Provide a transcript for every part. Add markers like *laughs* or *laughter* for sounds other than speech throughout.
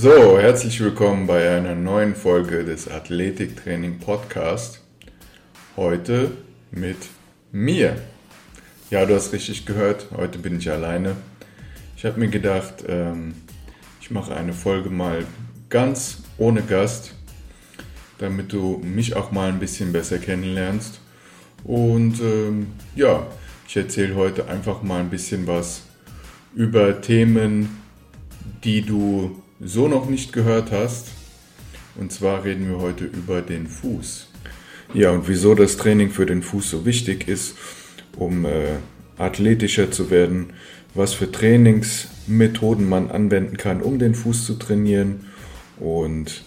So, herzlich willkommen bei einer neuen Folge des Athletiktraining Podcast. Heute mit mir. Ja, du hast richtig gehört, heute bin ich alleine. Ich habe mir gedacht, ähm, ich mache eine Folge mal ganz ohne Gast, damit du mich auch mal ein bisschen besser kennenlernst. Und ähm, ja, ich erzähle heute einfach mal ein bisschen was über Themen, die du so noch nicht gehört hast. Und zwar reden wir heute über den Fuß. Ja, und wieso das Training für den Fuß so wichtig ist, um äh, athletischer zu werden, was für Trainingsmethoden man anwenden kann, um den Fuß zu trainieren und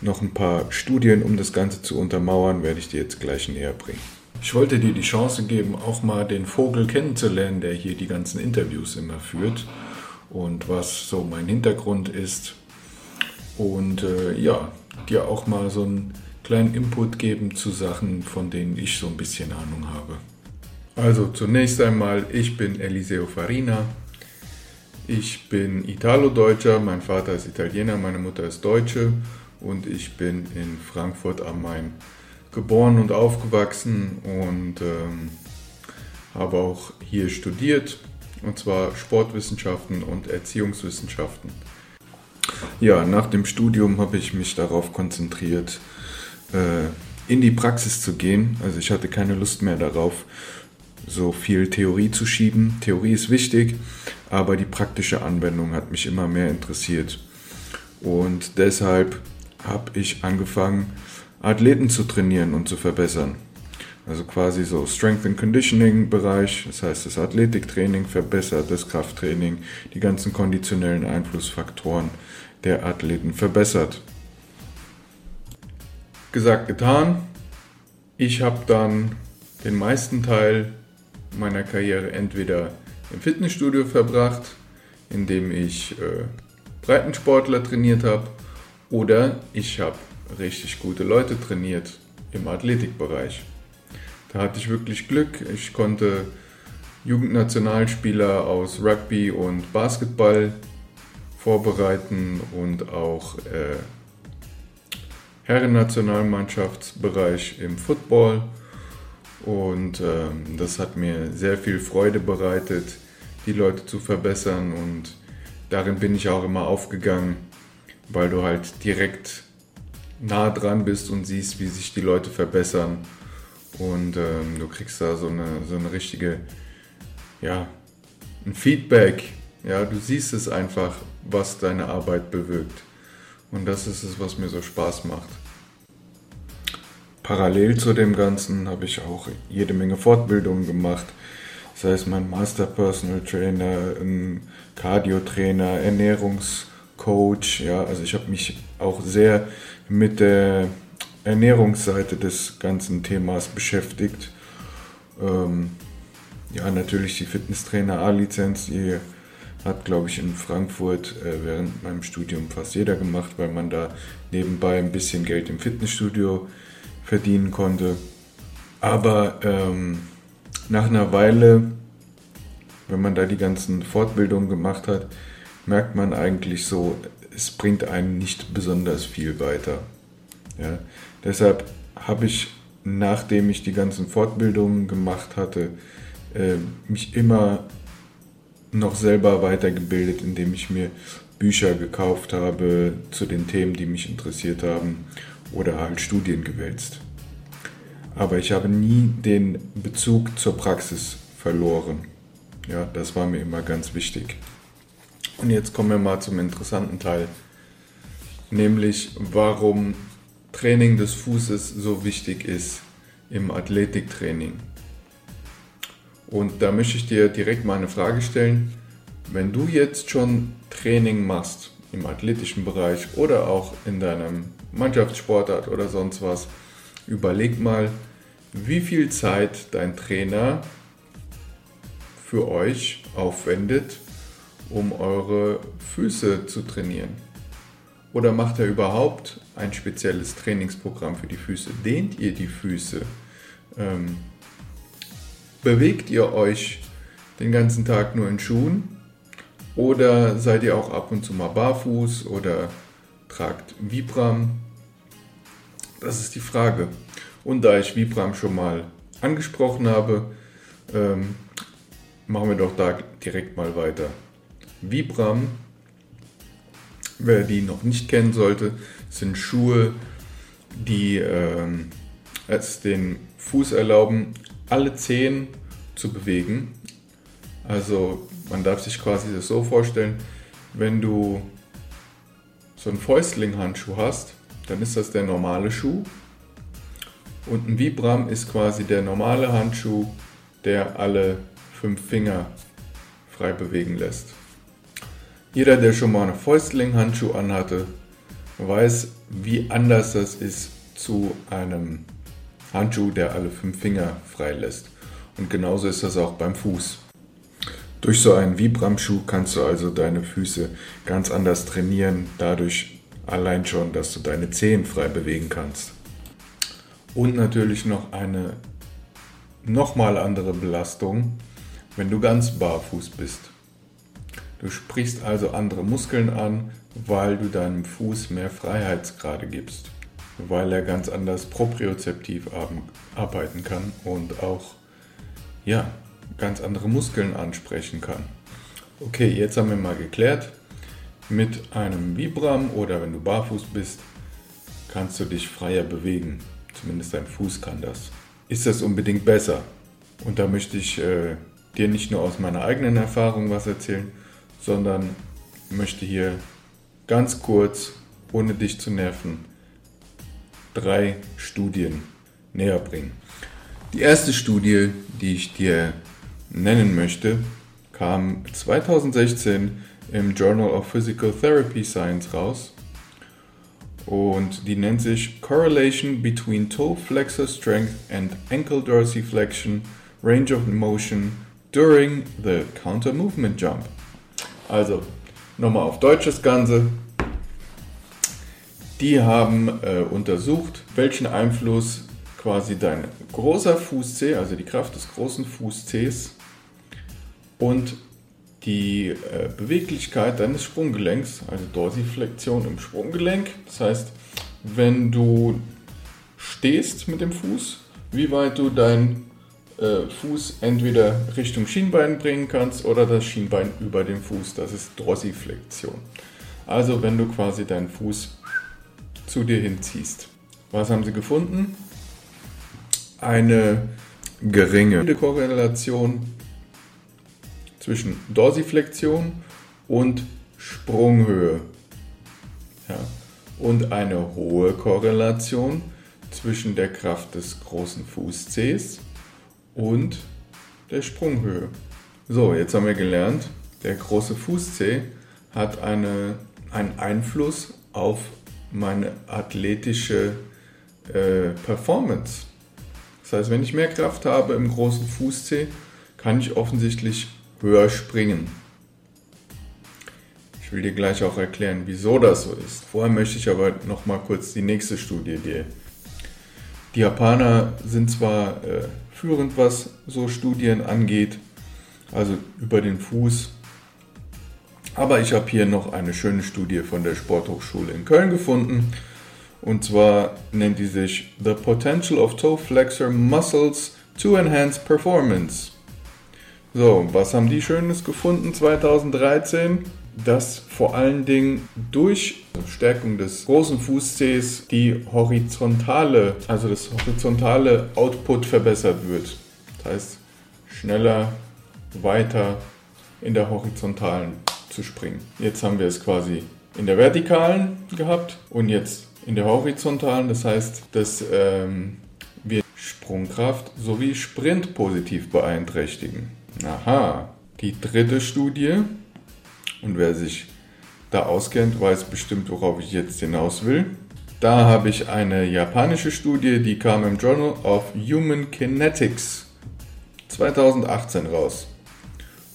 noch ein paar Studien, um das Ganze zu untermauern, werde ich dir jetzt gleich näher bringen. Ich wollte dir die Chance geben, auch mal den Vogel kennenzulernen, der hier die ganzen Interviews immer führt und was so mein Hintergrund ist. Und äh, ja, dir auch mal so einen kleinen Input geben zu Sachen, von denen ich so ein bisschen Ahnung habe. Also zunächst einmal, ich bin Eliseo Farina. Ich bin Italo-Deutscher, mein Vater ist Italiener, meine Mutter ist Deutsche und ich bin in Frankfurt am Main geboren und aufgewachsen und ähm, habe auch hier studiert und zwar Sportwissenschaften und Erziehungswissenschaften. Ja, nach dem Studium habe ich mich darauf konzentriert, äh, in die Praxis zu gehen. Also ich hatte keine Lust mehr darauf, so viel Theorie zu schieben. Theorie ist wichtig, aber die praktische Anwendung hat mich immer mehr interessiert. Und deshalb habe ich angefangen, Athleten zu trainieren und zu verbessern. Also quasi so Strength and Conditioning Bereich, das heißt das Athletiktraining verbessert, das Krafttraining, die ganzen konditionellen Einflussfaktoren der Athleten verbessert. Gesagt, getan. Ich habe dann den meisten Teil meiner Karriere entweder im Fitnessstudio verbracht, indem ich äh, Breitensportler trainiert habe, oder ich habe richtig gute Leute trainiert im Athletikbereich. Da hatte ich wirklich Glück. Ich konnte Jugendnationalspieler aus Rugby und Basketball vorbereiten und auch äh, Herrennationalmannschaftsbereich im Football. Und ähm, das hat mir sehr viel Freude bereitet, die Leute zu verbessern. Und darin bin ich auch immer aufgegangen, weil du halt direkt nah dran bist und siehst, wie sich die Leute verbessern und ähm, du kriegst da so eine, so eine richtige, ja, ein Feedback. Ja, du siehst es einfach, was deine Arbeit bewirkt. Und das ist es, was mir so Spaß macht. Parallel zu dem Ganzen habe ich auch jede Menge Fortbildungen gemacht. Das heißt, mein Master Personal Trainer, ein Cardio-Trainer, Ernährungscoach. Ja, also ich habe mich auch sehr mit der Ernährungsseite des ganzen Themas beschäftigt. Ähm, ja, natürlich die Fitnesstrainer A-Lizenz, die hat, glaube ich, in Frankfurt äh, während meinem Studium fast jeder gemacht, weil man da nebenbei ein bisschen Geld im Fitnessstudio verdienen konnte. Aber ähm, nach einer Weile, wenn man da die ganzen Fortbildungen gemacht hat, merkt man eigentlich so, es bringt einem nicht besonders viel weiter. Ja, deshalb habe ich, nachdem ich die ganzen Fortbildungen gemacht hatte, äh, mich immer noch selber weitergebildet, indem ich mir Bücher gekauft habe zu den Themen, die mich interessiert haben oder halt Studien gewälzt. Aber ich habe nie den Bezug zur Praxis verloren. Ja, das war mir immer ganz wichtig. Und jetzt kommen wir mal zum interessanten Teil, nämlich warum Training des Fußes so wichtig ist im Athletiktraining. Und da möchte ich dir direkt mal eine Frage stellen. Wenn du jetzt schon Training machst im athletischen Bereich oder auch in deinem Mannschaftssportart oder sonst was, überleg mal, wie viel Zeit dein Trainer für euch aufwendet, um eure Füße zu trainieren. Oder macht er überhaupt ein spezielles Trainingsprogramm für die Füße? Dehnt ihr die Füße? Ähm, bewegt ihr euch den ganzen Tag nur in Schuhen? Oder seid ihr auch ab und zu mal barfuß oder tragt Vibram? Das ist die Frage. Und da ich Vibram schon mal angesprochen habe, ähm, machen wir doch da direkt mal weiter. Vibram, wer die noch nicht kennen sollte, sind Schuhe, die ähm, es den Fuß erlauben, alle Zehen zu bewegen. Also man darf sich quasi das so vorstellen, wenn du so einen Fäustling-Handschuh hast, dann ist das der normale Schuh. Und ein Vibram ist quasi der normale Handschuh, der alle fünf Finger frei bewegen lässt. Jeder, der schon mal einen Fäustling-Handschuh anhatte, weiß, wie anders das ist zu einem Handschuh, der alle fünf Finger frei lässt. Und genauso ist das auch beim Fuß. Durch so einen Vibram-Schuh kannst du also deine Füße ganz anders trainieren, dadurch allein schon, dass du deine Zehen frei bewegen kannst. Und natürlich noch eine nochmal andere Belastung, wenn du ganz barfuß bist. Du sprichst also andere Muskeln an, weil du deinem Fuß mehr Freiheitsgrade gibst, weil er ganz anders propriozeptiv arbeiten kann und auch ja, ganz andere Muskeln ansprechen kann. Okay, jetzt haben wir mal geklärt, mit einem Vibram oder wenn du barfuß bist, kannst du dich freier bewegen. Zumindest dein Fuß kann das. Ist das unbedingt besser? Und da möchte ich äh, dir nicht nur aus meiner eigenen Erfahrung was erzählen, sondern möchte hier ganz kurz, ohne dich zu nerven, drei Studien näher bringen. Die erste Studie, die ich dir nennen möchte, kam 2016 im Journal of Physical Therapy Science raus. Und die nennt sich Correlation between Toe Flexor Strength and Ankle Dorsiflexion Range of Motion during the Counter Movement Jump. Also, nochmal auf Deutsch das Ganze. Die haben äh, untersucht, welchen Einfluss quasi dein großer Fußzeh, also die Kraft des großen Fußzehs und die äh, Beweglichkeit deines Sprunggelenks, also Dorsiflexion im Sprunggelenk. Das heißt, wenn du stehst mit dem Fuß, wie weit du deinen äh, Fuß entweder Richtung Schienbein bringen kannst oder das Schienbein über den Fuß. Das ist Dorsiflexion. Also wenn du quasi deinen Fuß zu dir hinziehst. Was haben sie gefunden? Eine geringe Korrelation zwischen Dorsiflexion und Sprunghöhe. Ja. Und eine hohe Korrelation zwischen der Kraft des großen Fußzehs und der Sprunghöhe. So, jetzt haben wir gelernt, der große Fußzeh hat eine, einen Einfluss auf meine athletische äh, Performance. Das heißt, wenn ich mehr Kraft habe im großen Fußzeh, kann ich offensichtlich höher springen. Ich will dir gleich auch erklären, wieso das so ist. Vorher möchte ich aber noch mal kurz die nächste Studie dir. Die Japaner sind zwar äh, führend, was so Studien angeht, also über den Fuß, aber ich habe hier noch eine schöne Studie von der Sporthochschule in Köln gefunden. Und zwar nennt die sich The Potential of Toe Flexor Muscles to Enhance Performance. So, was haben die Schönes gefunden 2013? Dass vor allen Dingen durch Stärkung des großen Fußzehs die horizontale, also das horizontale Output verbessert wird. Das heißt, schneller, weiter in der horizontalen zu springen. Jetzt haben wir es quasi in der vertikalen gehabt und jetzt in der horizontalen. Das heißt, dass ähm, wir Sprungkraft sowie Sprint positiv beeinträchtigen. Aha, die dritte Studie. Und wer sich da auskennt, weiß bestimmt, worauf ich jetzt hinaus will. Da habe ich eine japanische Studie, die kam im Journal of Human Kinetics 2018 raus.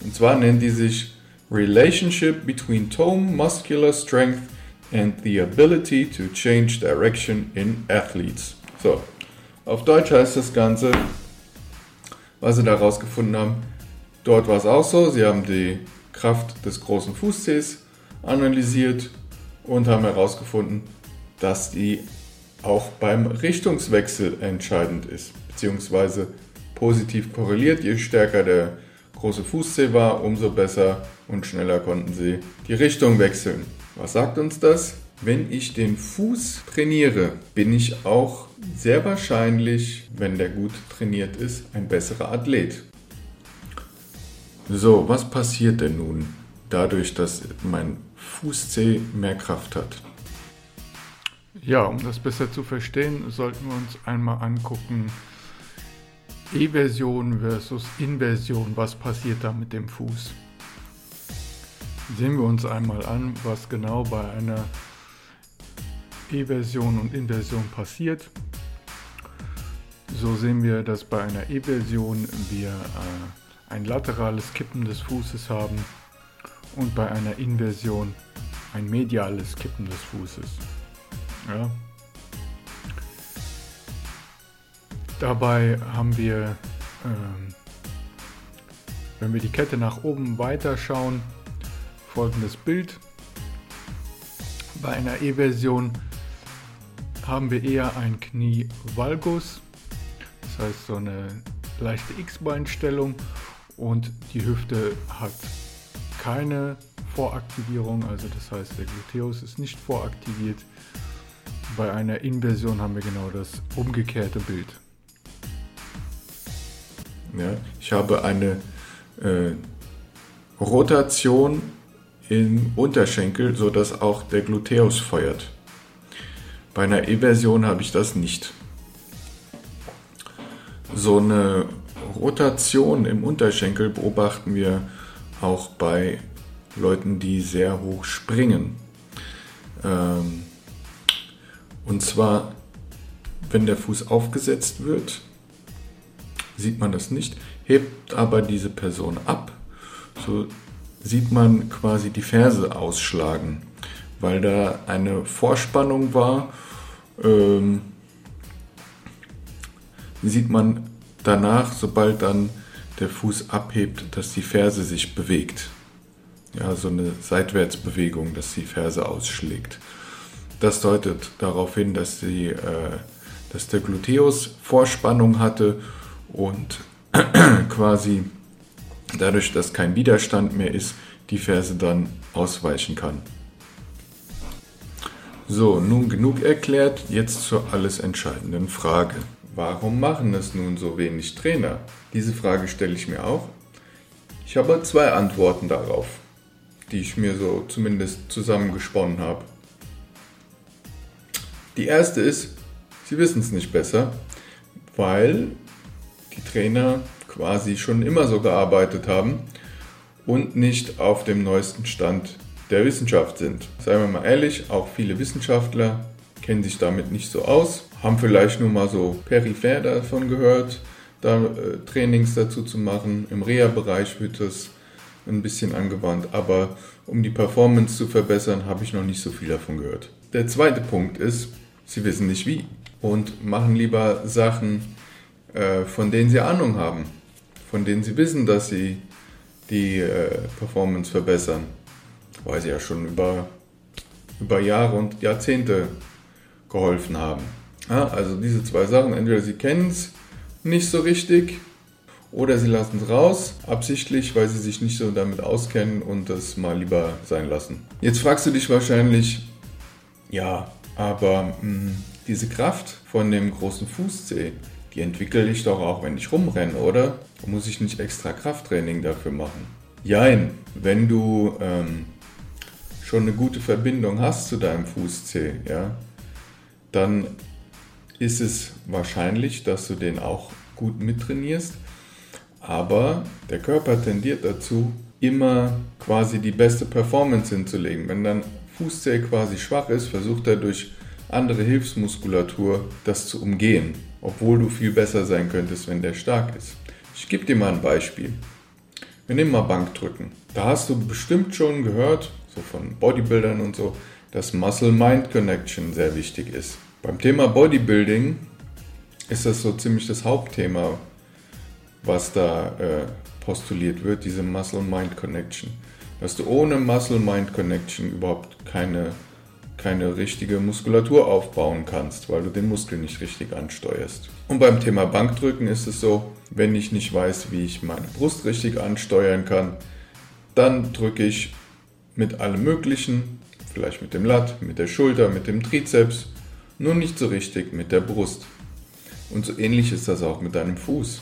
Und zwar nennt die sich Relationship between toe muscular strength and the ability to change direction in athletes. So, auf Deutsch heißt das Ganze, was sie da rausgefunden haben, Dort war es auch so, sie haben die Kraft des großen Fußzehs analysiert und haben herausgefunden, dass die auch beim Richtungswechsel entscheidend ist, beziehungsweise positiv korreliert. Je stärker der große Fußzeh war, umso besser und schneller konnten sie die Richtung wechseln. Was sagt uns das? Wenn ich den Fuß trainiere, bin ich auch sehr wahrscheinlich, wenn der gut trainiert ist, ein besserer Athlet. So, was passiert denn nun dadurch, dass mein Fußzeh mehr Kraft hat? Ja, um das besser zu verstehen, sollten wir uns einmal angucken, Eversion versus Inversion, was passiert da mit dem Fuß? Sehen wir uns einmal an, was genau bei einer Eversion und Inversion passiert. So sehen wir, dass bei einer Eversion wir äh, ein laterales Kippen des Fußes haben und bei einer Inversion ein mediales Kippen des Fußes. Ja. Dabei haben wir, ähm, wenn wir die Kette nach oben weiterschauen, folgendes Bild. Bei einer E-Version haben wir eher ein Knie Valgus, das heißt so eine leichte X-Beinstellung und die Hüfte hat keine Voraktivierung, also das heißt der Gluteus ist nicht voraktiviert. Bei einer Inversion haben wir genau das umgekehrte Bild. Ja, ich habe eine äh, Rotation im Unterschenkel, sodass auch der Gluteus feuert. Bei einer E-Version habe ich das nicht. So eine Rotation im Unterschenkel beobachten wir auch bei Leuten, die sehr hoch springen. Ähm, und zwar, wenn der Fuß aufgesetzt wird, sieht man das nicht, hebt aber diese Person ab, so sieht man quasi die Ferse ausschlagen, weil da eine Vorspannung war. Ähm, sieht man danach, sobald dann der Fuß abhebt, dass die Ferse sich bewegt. Ja, so eine Seitwärtsbewegung, dass die Ferse ausschlägt. Das deutet darauf hin, dass, die, äh, dass der Gluteus Vorspannung hatte und *clears throat* quasi dadurch, dass kein Widerstand mehr ist, die Ferse dann ausweichen kann. So, nun genug erklärt, jetzt zur alles entscheidenden Frage. Warum machen es nun so wenig Trainer? Diese Frage stelle ich mir auch. Ich habe zwei Antworten darauf, die ich mir so zumindest zusammengesponnen habe. Die erste ist, sie wissen es nicht besser, weil die Trainer quasi schon immer so gearbeitet haben und nicht auf dem neuesten Stand der Wissenschaft sind. Seien wir mal ehrlich, auch viele Wissenschaftler kennen sich damit nicht so aus, haben vielleicht nur mal so peripher davon gehört, da äh, Trainings dazu zu machen. Im Reha-Bereich wird das ein bisschen angewandt, aber um die Performance zu verbessern, habe ich noch nicht so viel davon gehört. Der zweite Punkt ist, sie wissen nicht wie und machen lieber Sachen, äh, von denen sie Ahnung haben, von denen sie wissen, dass sie die äh, Performance verbessern, weil sie ja schon über, über Jahre und Jahrzehnte geholfen haben. Ja, also diese zwei Sachen, entweder sie kennen es nicht so richtig oder sie lassen es raus, absichtlich, weil sie sich nicht so damit auskennen und das mal lieber sein lassen. Jetzt fragst du dich wahrscheinlich, ja, aber mh, hm, diese Kraft von dem großen Fußzeh, die entwickle ich doch auch, wenn ich rumrenne, oder? Muss ich nicht extra Krafttraining dafür machen. Jein, wenn du ähm, schon eine gute Verbindung hast zu deinem Fußzeh, ja, dann ist es wahrscheinlich, dass du den auch gut mittrainierst. Aber der Körper tendiert dazu, immer quasi die beste Performance hinzulegen. Wenn dein Fußzeh quasi schwach ist, versucht er durch andere Hilfsmuskulatur das zu umgehen obwohl du viel besser sein könntest, wenn der stark ist. Ich gebe dir mal ein Beispiel. Wir nehmen mal Bankdrücken. Da hast du bestimmt schon gehört, so von Bodybuildern und so, dass Muscle-Mind-Connection sehr wichtig ist. Beim Thema Bodybuilding ist das so ziemlich das Hauptthema, was da äh, postuliert wird, diese Muscle-Mind-Connection. Dass du ohne Muscle-Mind-Connection überhaupt keine keine richtige Muskulatur aufbauen kannst, weil du den Muskel nicht richtig ansteuerst. Und beim Thema Bankdrücken ist es so, wenn ich nicht weiß, wie ich meine Brust richtig ansteuern kann, dann drücke ich mit allem Möglichen, vielleicht mit dem Lat, mit der Schulter, mit dem Trizeps, nur nicht so richtig mit der Brust. Und so ähnlich ist das auch mit deinem Fuß.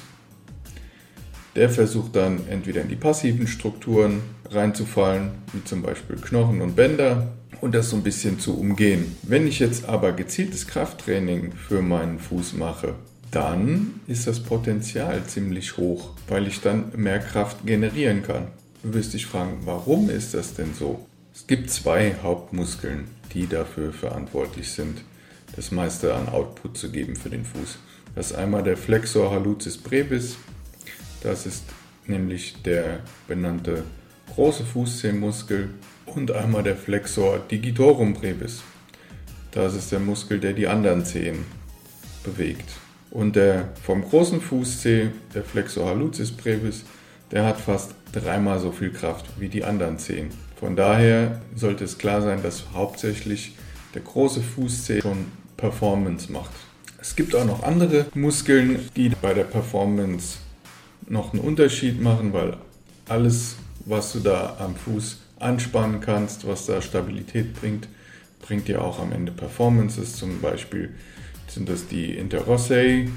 Der versucht dann entweder in die passiven Strukturen reinzufallen, wie zum Beispiel Knochen und Bänder, und das so ein bisschen zu umgehen. Wenn ich jetzt aber gezieltes Krafttraining für meinen Fuß mache, dann ist das Potenzial ziemlich hoch, weil ich dann mehr Kraft generieren kann. Du wirst dich fragen, warum ist das denn so? Es gibt zwei Hauptmuskeln, die dafür verantwortlich sind, das meiste an Output zu geben für den Fuß. Das ist einmal der Flexor hallucis brevis das ist nämlich der benannte große Fußzehenmuskel und einmal der Flexor digitorum brevis. Das ist der Muskel, der die anderen Zehen bewegt. Und der vom großen Fußzeh, der Flexor hallucis brevis, der hat fast dreimal so viel Kraft wie die anderen Zehen. Von daher sollte es klar sein, dass hauptsächlich der große Fußzeh schon Performance macht. Es gibt auch noch andere Muskeln, die bei der Performance noch einen Unterschied machen, weil alles, was du da am Fuß anspannen kannst, was da Stabilität bringt, bringt dir auch am Ende Performances. Zum Beispiel sind das die Interossae.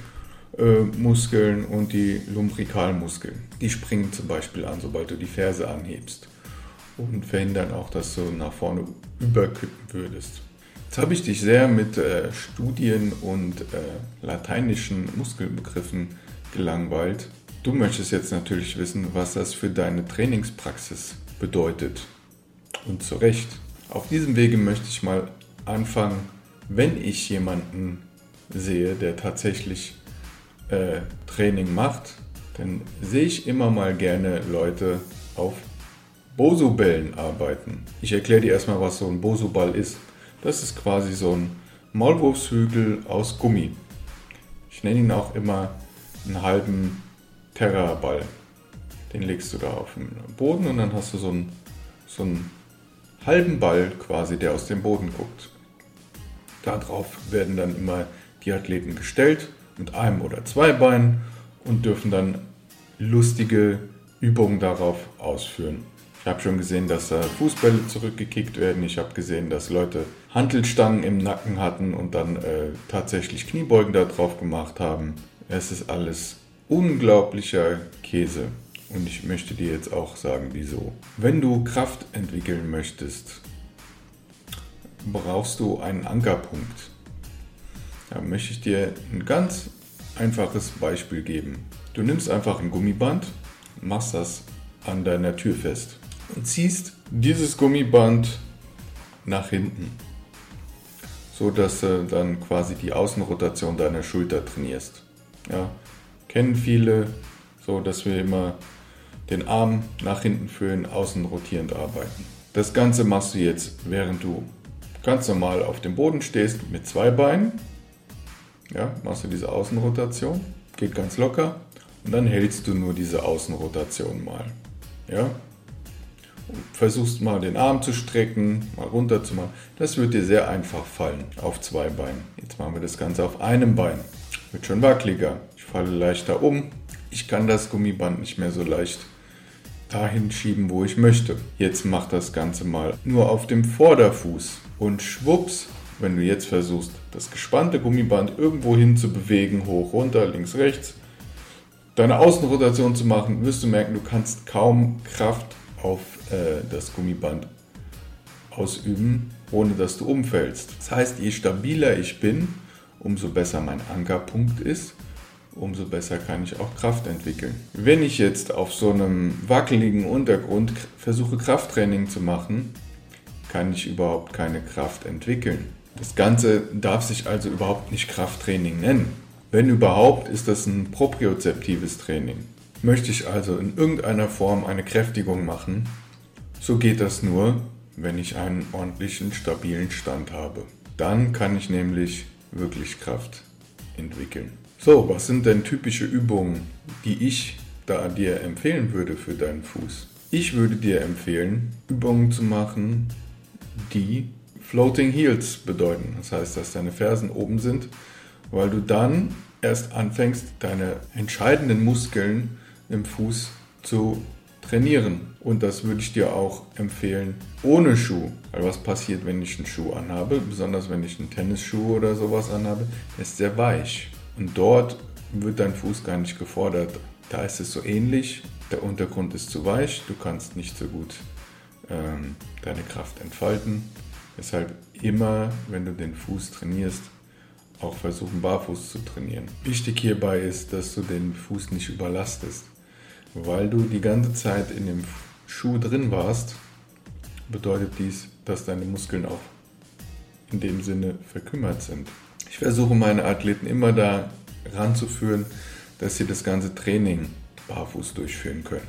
Muskeln und die Lumbrikalmuskeln. Die springen zum Beispiel an, sobald du die Ferse anhebst und verhindern auch, dass du nach vorne überkippen würdest. Jetzt habe ich dich sehr mit äh, Studien und äh, lateinischen Muskelbegriffen gelangweilt. Du möchtest jetzt natürlich wissen, was das für deine Trainingspraxis bedeutet. Und zu Recht. Auf diesem Wege möchte ich mal anfangen, wenn ich jemanden sehe, der tatsächlich äh, Training macht, dann sehe ich immer mal gerne Leute auf Bosu-Bällen arbeiten. Ich erkläre dir erstmal, was so ein Bosu-Ball ist. Das ist quasi so ein Maulwurfshügel aus Gummi. Ich nenne ihn auch immer einen halben Terra-Ball. Den legst du da auf den Boden und dann hast du so einen, so einen halben Ball quasi, der aus dem Boden guckt. Darauf werden dann immer die Athleten gestellt mit einem oder zwei Beinen und dürfen dann lustige Übungen darauf ausführen. Ich habe schon gesehen, dass da Fußbälle zurückgekickt werden. Ich habe gesehen, dass Leute Hantelstangen im Nacken hatten und dann äh, tatsächlich Kniebeugen darauf gemacht haben. Es ist alles unglaublicher Käse. Und ich möchte dir jetzt auch sagen, wieso. Wenn du Kraft entwickeln möchtest, brauchst du einen Ankerpunkt. Da möchte ich dir ein ganz einfaches Beispiel geben. Du nimmst einfach ein Gummiband, machst das an deiner Tür fest und ziehst dieses Gummiband nach hinten, so dass du dann quasi die Außenrotation deiner Schulter trainierst. Ja, kennen viele, so dass wir immer den Arm nach hinten führen, außen rotierend arbeiten. Das Ganze machst du jetzt, während du ganz normal auf dem Boden stehst mit zwei Beinen. Ja, machst du diese Außenrotation, geht ganz locker und dann hältst du nur diese Außenrotation mal. Ja? Versuchst mal den Arm zu strecken, mal runter zu machen. Das wird dir sehr einfach fallen auf zwei Beinen. Jetzt machen wir das Ganze auf einem Bein. Wird schon wackeliger falle leichter um. Ich kann das Gummiband nicht mehr so leicht dahin schieben, wo ich möchte. Jetzt mach das Ganze mal nur auf dem Vorderfuß und schwupps, wenn du jetzt versuchst, das gespannte Gummiband irgendwo hin zu bewegen, hoch, runter, links, rechts, deine Außenrotation zu machen, wirst du merken, du kannst kaum Kraft auf äh, das Gummiband ausüben, ohne dass du umfällst. Das heißt, je stabiler ich bin, umso besser mein Ankerpunkt ist umso besser kann ich auch Kraft entwickeln. Wenn ich jetzt auf so einem wackeligen Untergrund versuche Krafttraining zu machen, kann ich überhaupt keine Kraft entwickeln. Das Ganze darf sich also überhaupt nicht Krafttraining nennen. Wenn überhaupt, ist das ein propriozeptives Training. Möchte ich also in irgendeiner Form eine Kräftigung machen, so geht das nur, wenn ich einen ordentlichen, stabilen Stand habe. Dann kann ich nämlich wirklich Kraft entwickeln. So, was sind denn typische Übungen, die ich da dir empfehlen würde für deinen Fuß? Ich würde dir empfehlen, Übungen zu machen, die Floating Heels bedeuten. Das heißt, dass deine Fersen oben sind, weil du dann erst anfängst, deine entscheidenden Muskeln im Fuß zu trainieren. Und das würde ich dir auch empfehlen ohne Schuh. Weil was passiert, wenn ich einen Schuh anhabe, besonders wenn ich einen Tennisschuh oder sowas anhabe, der ist sehr weich. Und dort wird dein Fuß gar nicht gefordert. Da ist es so ähnlich. Der Untergrund ist zu weich, du kannst nicht so gut ähm, deine Kraft entfalten. Deshalb immer, wenn du den Fuß trainierst, auch versuchen, barfuß zu trainieren. Wichtig hierbei ist, dass du den Fuß nicht überlastest. Weil du die ganze Zeit in dem Schuh drin warst, bedeutet dies, dass deine Muskeln auch in dem Sinne verkümmert sind. Ich versuche meine Athleten immer da ranzuführen, dass sie das ganze Training barfuß durchführen können.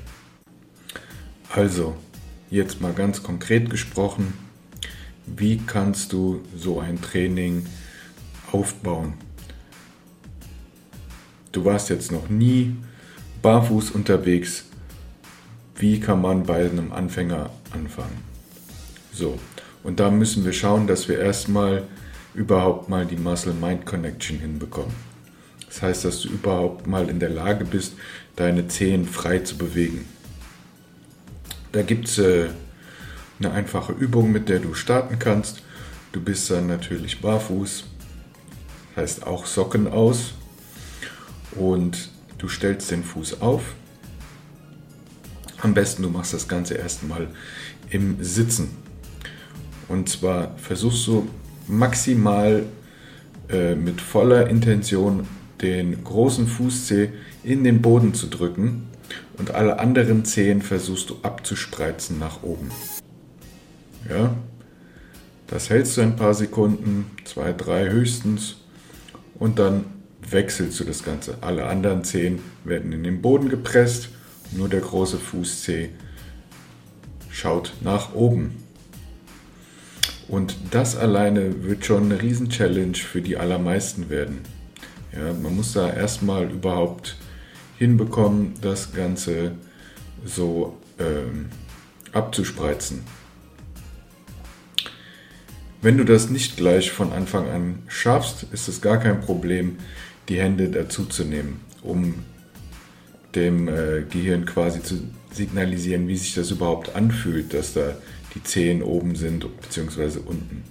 Also, jetzt mal ganz konkret gesprochen, wie kannst du so ein Training aufbauen? Du warst jetzt noch nie barfuß unterwegs. Wie kann man bei einem Anfänger anfangen? So, und da müssen wir schauen, dass wir erstmal überhaupt mal die Muscle-Mind-Connection hinbekommen. Das heißt, dass du überhaupt mal in der Lage bist, deine Zehen frei zu bewegen. Da gibt es äh, eine einfache Übung, mit der du starten kannst. Du bist dann natürlich barfuß, heißt auch Socken aus und du stellst den Fuß auf. Am besten du machst das Ganze erstmal im Sitzen. Und zwar versuchst du maximal äh, mit voller Intention den großen Fußzeh in den Boden zu drücken und alle anderen Zehen versuchst du abzuspreizen nach oben. Ja, das hältst du ein paar Sekunden, zwei, drei höchstens und dann wechselst du das Ganze. Alle anderen Zehen werden in den Boden gepresst, nur der große Fußzeh schaut nach oben. Und das alleine wird schon eine Riesen-Challenge für die allermeisten werden. Ja, man muss da erstmal überhaupt hinbekommen, das Ganze so ähm, abzuspreizen. Wenn du das nicht gleich von Anfang an schaffst, ist es gar kein Problem, die Hände dazu zu nehmen, um dem äh, Gehirn quasi zu signalisieren, wie sich das überhaupt anfühlt, dass da die Zehen oben sind bzw. unten.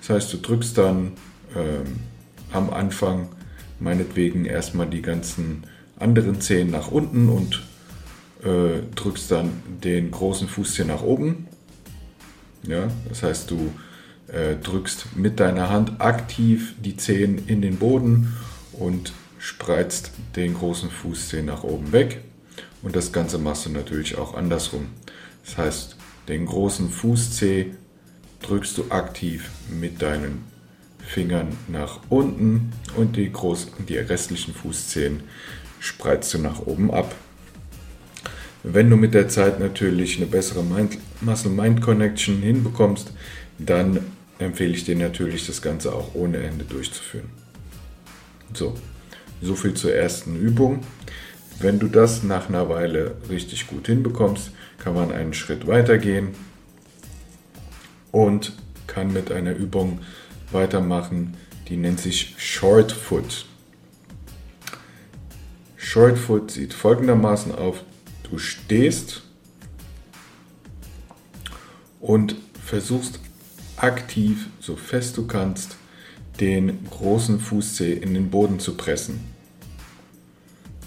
Das heißt, du drückst dann ähm, am Anfang meinetwegen erstmal die ganzen anderen Zehen nach unten und äh, drückst dann den großen Fußzeh nach oben. Ja, das heißt, du äh, drückst mit deiner Hand aktiv die Zehen in den Boden und spreizt den großen Fußzeh nach oben weg. Und das Ganze machst du natürlich auch andersrum. Das heißt, den großen Fußzeh drückst du aktiv mit deinen Fingern nach unten und die, großen, die restlichen Fußzehen spreizt du nach oben ab. Wenn du mit der Zeit natürlich eine bessere Muscle-Mind-Connection hinbekommst, dann empfehle ich dir natürlich, das Ganze auch ohne Ende durchzuführen. So, so viel zur ersten Übung. Wenn du das nach einer Weile richtig gut hinbekommst, kann man einen Schritt weitergehen und kann mit einer Übung weitermachen, die nennt sich Short Foot. Short Foot sieht folgendermaßen auf. Du stehst und versuchst aktiv, so fest du kannst, den großen Fußzeh in den Boden zu pressen.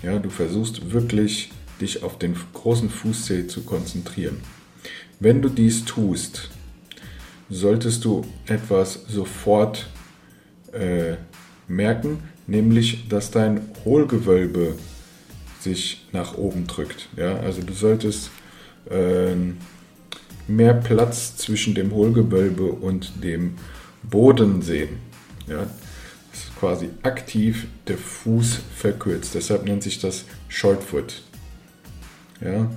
Ja, du versuchst wirklich, dich auf den großen Fußzeh zu konzentrieren. Wenn du dies tust, solltest du etwas sofort äh, merken, nämlich dass dein Hohlgewölbe sich nach oben drückt. Ja? Also du solltest äh, mehr Platz zwischen dem Hohlgewölbe und dem Boden sehen. Ja? Das ist quasi aktiv der Fuß verkürzt. Deshalb nennt sich das Shortfoot. Ja?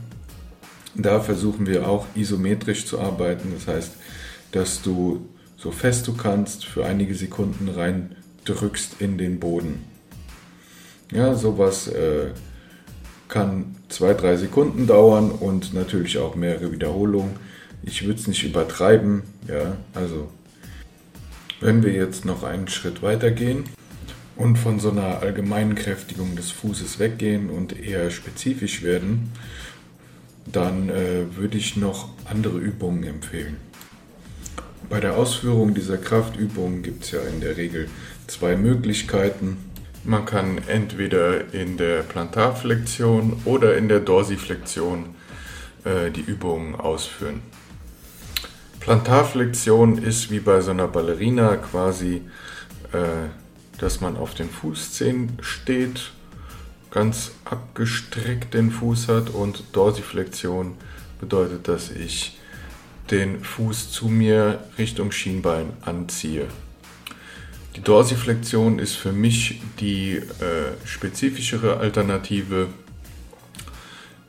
Da versuchen wir auch isometrisch zu arbeiten. Das heißt, dass du so fest du kannst für einige Sekunden rein drückst in den Boden. Ja, sowas äh, kann zwei, drei Sekunden dauern und natürlich auch mehrere Wiederholungen. Ich würde es nicht übertreiben, ja, also Wenn wir jetzt noch einen Schritt weiter gehen und von so einer allgemeinen Kräftigung des Fußes weggehen und eher spezifisch werden, dann äh, würde ich noch andere Übungen empfehlen. Bei der Ausführung dieser Kraftübungen gibt es ja in der Regel zwei Möglichkeiten. Man kann entweder in der Plantarflexion oder in der Dorsiflexion äh, die Übungen ausführen. Plantarflexion ist wie bei so einer Ballerina quasi, äh, dass man auf den Fußzehen steht, ganz abgestreckt den Fuß hat und Dorsiflexion bedeutet, dass ich den Fuß zu mir Richtung Schienbein anziehe. Die Dorsiflexion ist für mich die äh, spezifischere Alternative,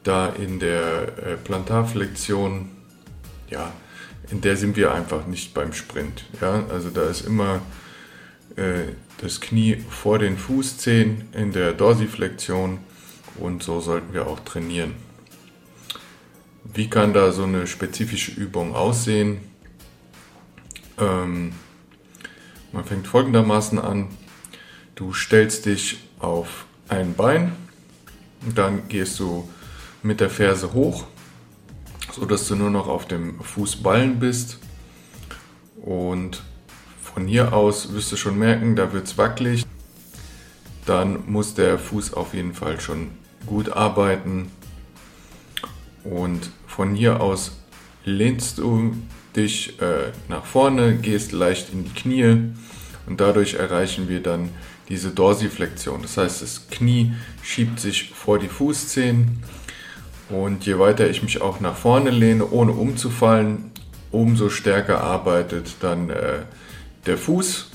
da in der äh, Plantarflexion, ja, in der sind wir einfach nicht beim Sprint. Ja? Also da ist immer äh, das Knie vor den Fußzehen in der Dorsiflexion und so sollten wir auch trainieren. Wie kann da so eine spezifische Übung aussehen? Ähm, man fängt folgendermaßen an. Du stellst dich auf ein Bein, dann gehst du mit der Ferse hoch, sodass du nur noch auf dem Fußballen bist. Und von hier aus wirst du schon merken, da wird es wackelig. Dann muss der Fuß auf jeden Fall schon gut arbeiten. Und von hier aus lehnst du dich äh, nach vorne, gehst leicht in die Knie und dadurch erreichen wir dann diese Dorsiflexion. Das heißt, das Knie schiebt sich vor die Fußzehen und je weiter ich mich auch nach vorne lehne, ohne umzufallen, umso stärker arbeitet dann äh, der Fuß,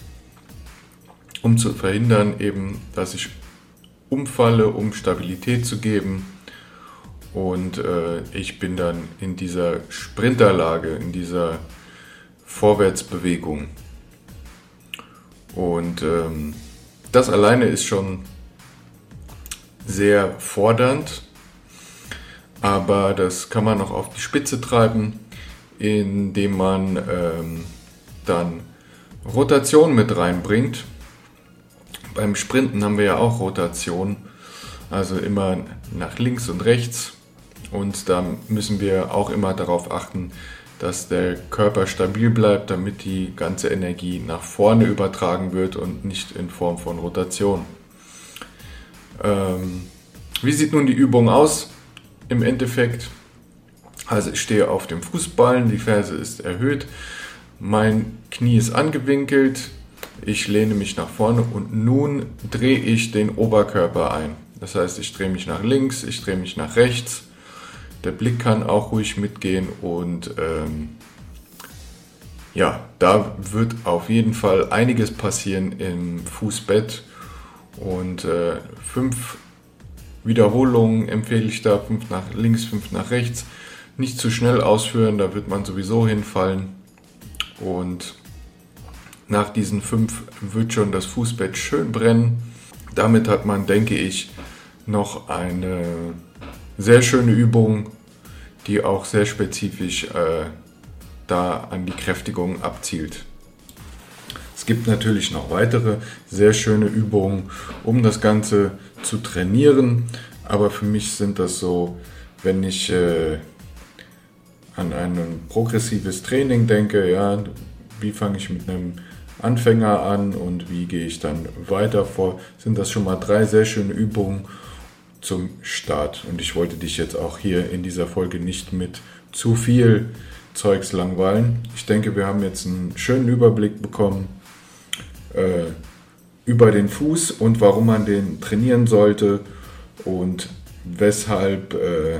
um zu verhindern eben, dass ich umfalle, um Stabilität zu geben. Und äh, ich bin dann in dieser Sprinterlage, in dieser Vorwärtsbewegung. Und ähm, das alleine ist schon sehr fordernd, aber das kann man noch auf die Spitze treiben, indem man ähm, dann Rotation mit reinbringt. Beim Sprinten haben wir ja auch Rotation, also immer nach links und rechts. Und da müssen wir auch immer darauf achten, dass der Körper stabil bleibt, damit die ganze Energie nach vorne übertragen wird und nicht in Form von Rotation. Ähm, wie sieht nun die Übung aus? Im Endeffekt, also ich stehe auf dem Fußballen, die Ferse ist erhöht, mein Knie ist angewinkelt, ich lehne mich nach vorne und nun drehe ich den Oberkörper ein. Das heißt, ich drehe mich nach links, ich drehe mich nach rechts. Der Blick kann auch ruhig mitgehen und ähm, ja, da wird auf jeden Fall einiges passieren im Fußbett und äh, fünf Wiederholungen empfehle ich da, fünf nach links, fünf nach rechts. Nicht zu schnell ausführen, da wird man sowieso hinfallen. Und nach diesen fünf wird schon das Fußbett schön brennen. Damit hat man, denke ich, noch eine sehr schöne Übung, die auch sehr spezifisch äh, da an die Kräftigung abzielt. Es gibt natürlich noch weitere sehr schöne Übungen, um das Ganze zu trainieren. Aber für mich sind das so, wenn ich äh, an ein progressives Training denke, ja, wie fange ich mit einem Anfänger an und wie gehe ich dann weiter vor, sind das schon mal drei sehr schöne Übungen zum Start. Und ich wollte dich jetzt auch hier in dieser Folge nicht mit zu viel Zeugs langweilen. Ich denke, wir haben jetzt einen schönen Überblick bekommen äh, über den Fuß und warum man den trainieren sollte und weshalb äh,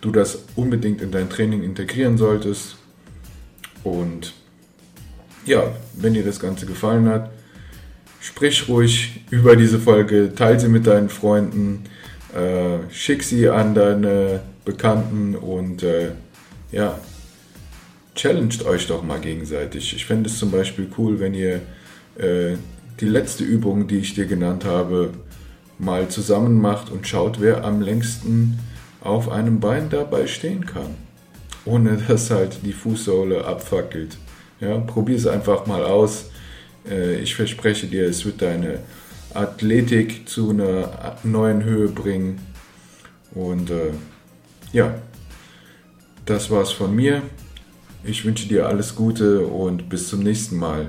du das unbedingt in dein Training integrieren solltest. Und ja, wenn dir das Ganze gefallen hat, sprich ruhig über diese Folge, teile sie mit deinen Freunden, äh, schick sie an deine Bekannten und äh, ja, challenged euch doch mal gegenseitig. Ich fände es zum Beispiel cool, wenn ihr äh, die letzte Übung, die ich dir genannt habe, mal zusammen macht und schaut, wer am längsten auf einem Bein dabei stehen kann. Ohne *laughs* dass halt die Fußsohle abfackelt. Ja, Probier es einfach mal aus. Äh, ich verspreche dir, es wird deine Athletik zu einer neuen Höhe bringen. Und äh, ja, das war's von mir. Ich wünsche dir alles Gute und bis zum nächsten Mal.